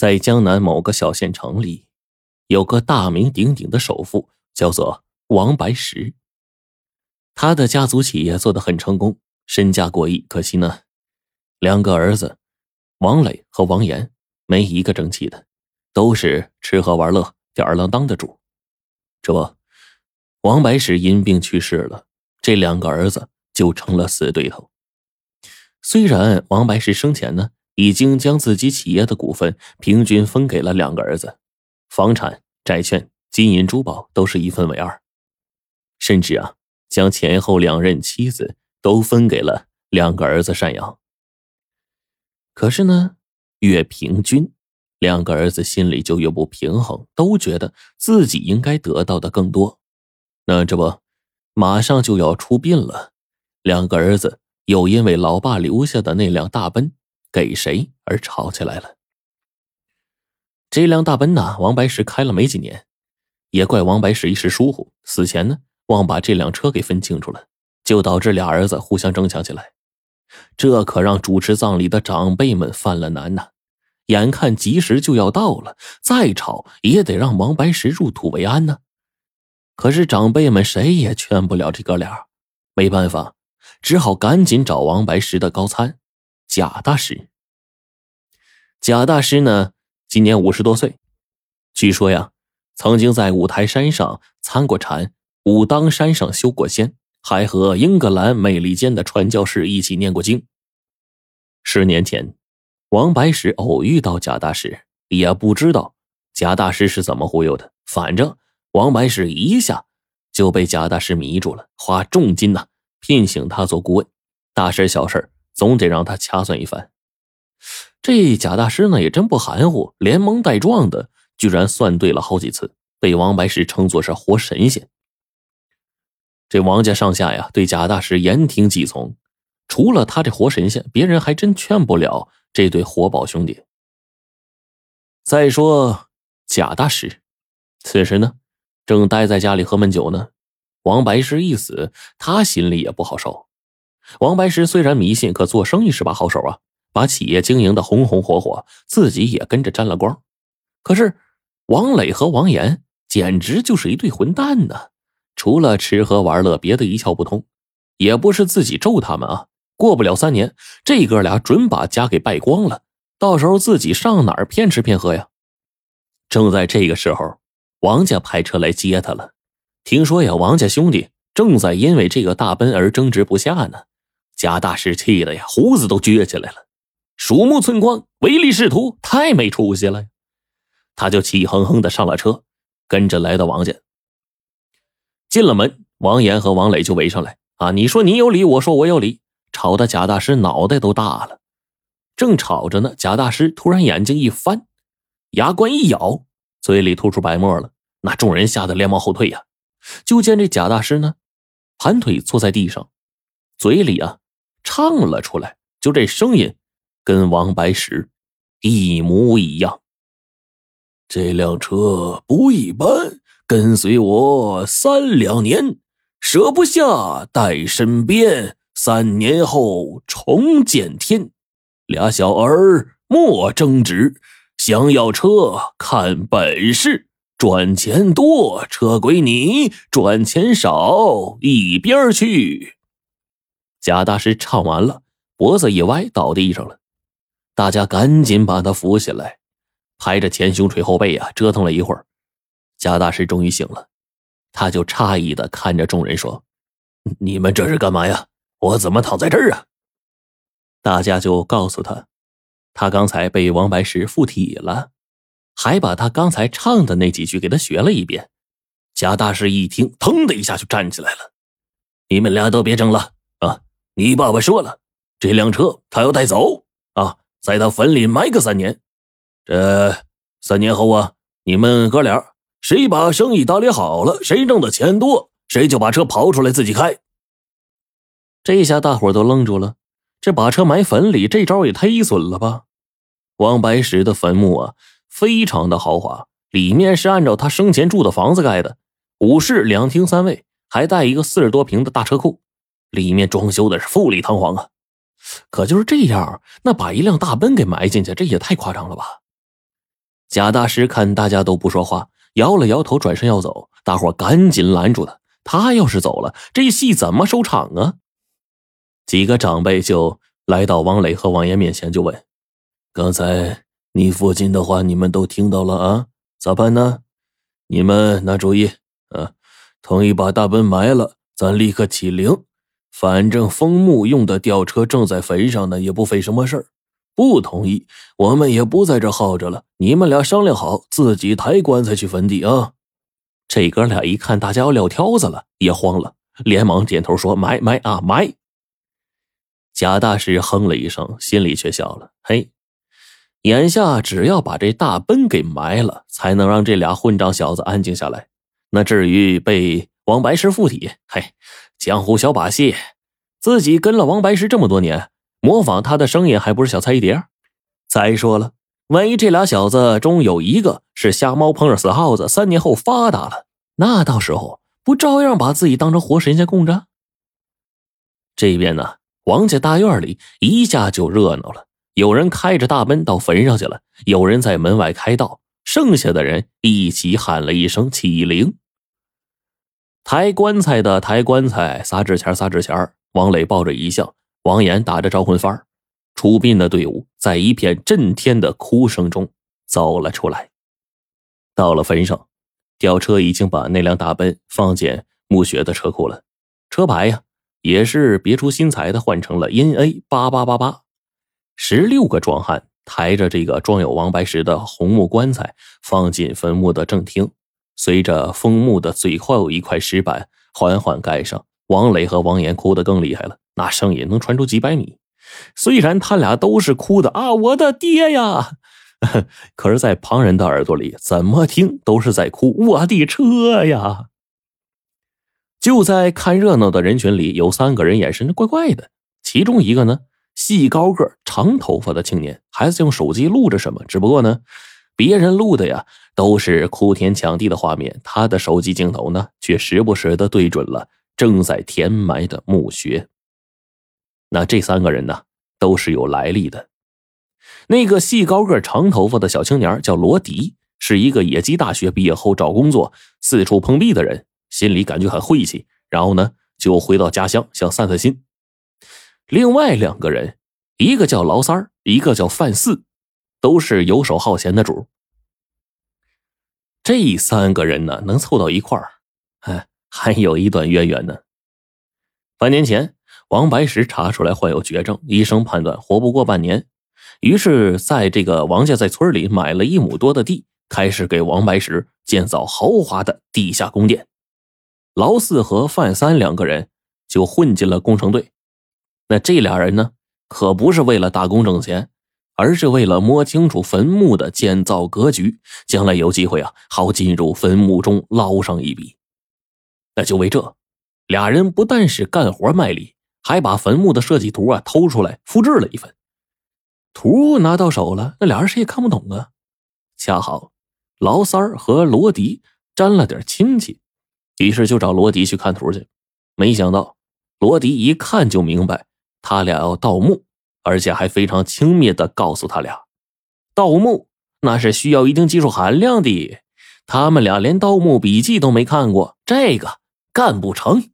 在江南某个小县城里，有个大名鼎鼎的首富，叫做王白石。他的家族企业做得很成功，身价过亿。可惜呢，两个儿子王磊和王岩没一个争气的，都是吃喝玩乐、吊儿郎当的主。这不，王白石因病去世了，这两个儿子就成了死对头。虽然王白石生前呢，已经将自己企业的股份平均分给了两个儿子，房产、债券、金银珠宝都是一分为二，甚至啊，将前后两任妻子都分给了两个儿子赡养。可是呢，越平均，两个儿子心里就越不平衡，都觉得自己应该得到的更多。那这不，马上就要出殡了，两个儿子。又因为老爸留下的那辆大奔给谁而吵起来了。这辆大奔呢，王白石开了没几年，也怪王白石一时疏忽，死前呢忘把这辆车给分清楚了，就导致俩儿子互相争抢起来。这可让主持葬礼的长辈们犯了难呐！眼看吉时就要到了，再吵也得让王白石入土为安呢。可是长辈们谁也劝不了这哥俩，没办法。只好赶紧找王白石的高参贾大师。贾大师呢，今年五十多岁，据说呀，曾经在五台山上参过禅，武当山上修过仙，还和英格兰美利坚的传教士一起念过经。十年前，王白石偶遇到贾大师，也不知道贾大师是怎么忽悠的，反正王白石一下就被贾大师迷住了，花重金呐。聘请他做顾问，大事小事总得让他掐算一番。这贾大师呢也真不含糊，连蒙带撞的，居然算对了好几次，被王白石称作是活神仙。这王家上下呀，对贾大师言听计从，除了他这活神仙，别人还真劝不了这对活宝兄弟。再说贾大师，此时呢，正待在家里喝闷酒呢。王白石一死，他心里也不好受。王白石虽然迷信，可做生意是把好手啊，把企业经营的红红火火，自己也跟着沾了光。可是王磊和王岩简直就是一对混蛋呢，除了吃喝玩乐，别的一窍不通。也不是自己咒他们啊，过不了三年，这哥俩准把家给败光了。到时候自己上哪儿骗吃骗喝呀？正在这个时候，王家派车来接他了。听说呀，王家兄弟正在因为这个大奔而争执不下呢。贾大师气的呀，胡子都撅起来了，鼠目寸光，唯利是图，太没出息了。他就气哼哼的上了车，跟着来到王家。进了门，王岩和王磊就围上来啊！你说你有理，我说我有理，吵得贾大师脑袋都大了。正吵着呢，贾大师突然眼睛一翻，牙关一咬，嘴里吐出白沫了。那众人吓得连忙后退呀。就见这贾大师呢，盘腿坐在地上，嘴里啊唱了出来，就这声音，跟王白石一模一样。这辆车不一般，跟随我三两年，舍不下带身边，三年后重见天。俩小儿莫争执，想要车看本事。赚钱多，车归你；赚钱少，一边去。贾大师唱完了，脖子一歪，倒地上了。大家赶紧把他扶起来，拍着前胸捶后背呀，折腾了一会儿，贾大师终于醒了。他就诧异的看着众人说：“你们这是干嘛呀？我怎么躺在这儿啊？”大家就告诉他，他刚才被王白石附体了。还把他刚才唱的那几句给他学了一遍。贾大师一听，腾的一下就站起来了：“你们俩都别争了！你爸爸说了，这辆车他要带走啊，在他坟里埋个三年。这三年后啊，你们哥俩谁把生意打理好了，谁挣的钱多，谁就把车刨出来自己开。”这下大伙都愣住了，这把车埋坟里，这招也忒损了吧？王白石的坟墓啊！非常的豪华，里面是按照他生前住的房子盖的，五室两厅三卫，还带一个四十多平的大车库，里面装修的是富丽堂皇啊。可就是这样，那把一辆大奔给埋进去，这也太夸张了吧？贾大师看大家都不说话，摇了摇头，转身要走。大伙赶紧拦住他。他要是走了，这戏怎么收场啊？几个长辈就来到王磊和王岩面前，就问：“刚才你父亲的话，你们都听到了啊？咋办呢？你们拿主意啊！同意把大奔埋了，咱立刻起灵。反正封墓用的吊车正在坟上呢，也不费什么事儿。不同意，我们也不在这耗着了。你们俩商量好，自己抬棺材去坟地啊。”这哥俩一看大家要撂挑子了，也慌了，连忙点头说：“埋埋啊，埋。”贾大师哼了一声，心里却笑了：“嘿，眼下只要把这大奔给埋了，才能让这俩混账小子安静下来。那至于被王白石附体，嘿，江湖小把戏，自己跟了王白石这么多年，模仿他的声音还不是小菜一碟？再说了。”万一这俩小子中有一个是瞎猫碰上死耗子，三年后发达了，那到时候不照样把自己当成活神仙供着？这边呢，王家大院里一下就热闹了，有人开着大奔到坟上去了，有人在门外开道，剩下的人一起喊了一声起灵。抬棺材的抬棺材，撒纸钱撒纸钱。王磊抱着遗像，王岩打着招魂幡出殡的队伍在一片震天的哭声中走了出来。到了坟上，吊车已经把那辆大奔放进墓穴的车库了。车牌呀，也是别出心裁的换成了阴 A 八八八八。十六个壮汉抬着这个装有王白石的红木棺材放进坟墓的正厅，随着封墓的最后一块石板缓缓盖上，王磊和王岩哭得更厉害了，那声音能传出几百米。虽然他俩都是哭的啊，我的爹呀！可是，在旁人的耳朵里，怎么听都是在哭我的车呀！就在看热闹的人群里，有三个人眼神怪怪的。其中一个呢，细高个、长头发的青年，还在用手机录着什么。只不过呢，别人录的呀都是哭天抢地的画面，他的手机镜头呢，却时不时的对准了正在填埋的墓穴。那这三个人呢，都是有来历的。那个细高个、长头发的小青年叫罗迪，是一个野鸡大学毕业后找工作四处碰壁的人，心里感觉很晦气，然后呢就回到家乡想散散心。另外两个人，一个叫劳三，一个叫范四，都是游手好闲的主。这三个人呢，能凑到一块儿，哎，还有一段渊源呢。半年前。王白石查出来患有绝症，医生判断活不过半年，于是在这个王家在村里买了一亩多的地，开始给王白石建造豪华的地下宫殿。劳四和范三两个人就混进了工程队。那这俩人呢，可不是为了打工挣钱，而是为了摸清楚坟墓的建造格局，将来有机会啊，好进入坟墓中捞上一笔。那就为这，俩人不但是干活卖力。还把坟墓的设计图啊偷出来复制了一份，图拿到手了，那俩人谁也看不懂啊。恰好劳三和罗迪沾了点亲戚，于是就找罗迪去看图去。没想到罗迪一看就明白，他俩要盗墓，而且还非常轻蔑的告诉他俩，盗墓那是需要一定技术含量的。他们俩连盗墓笔记都没看过，这个干不成。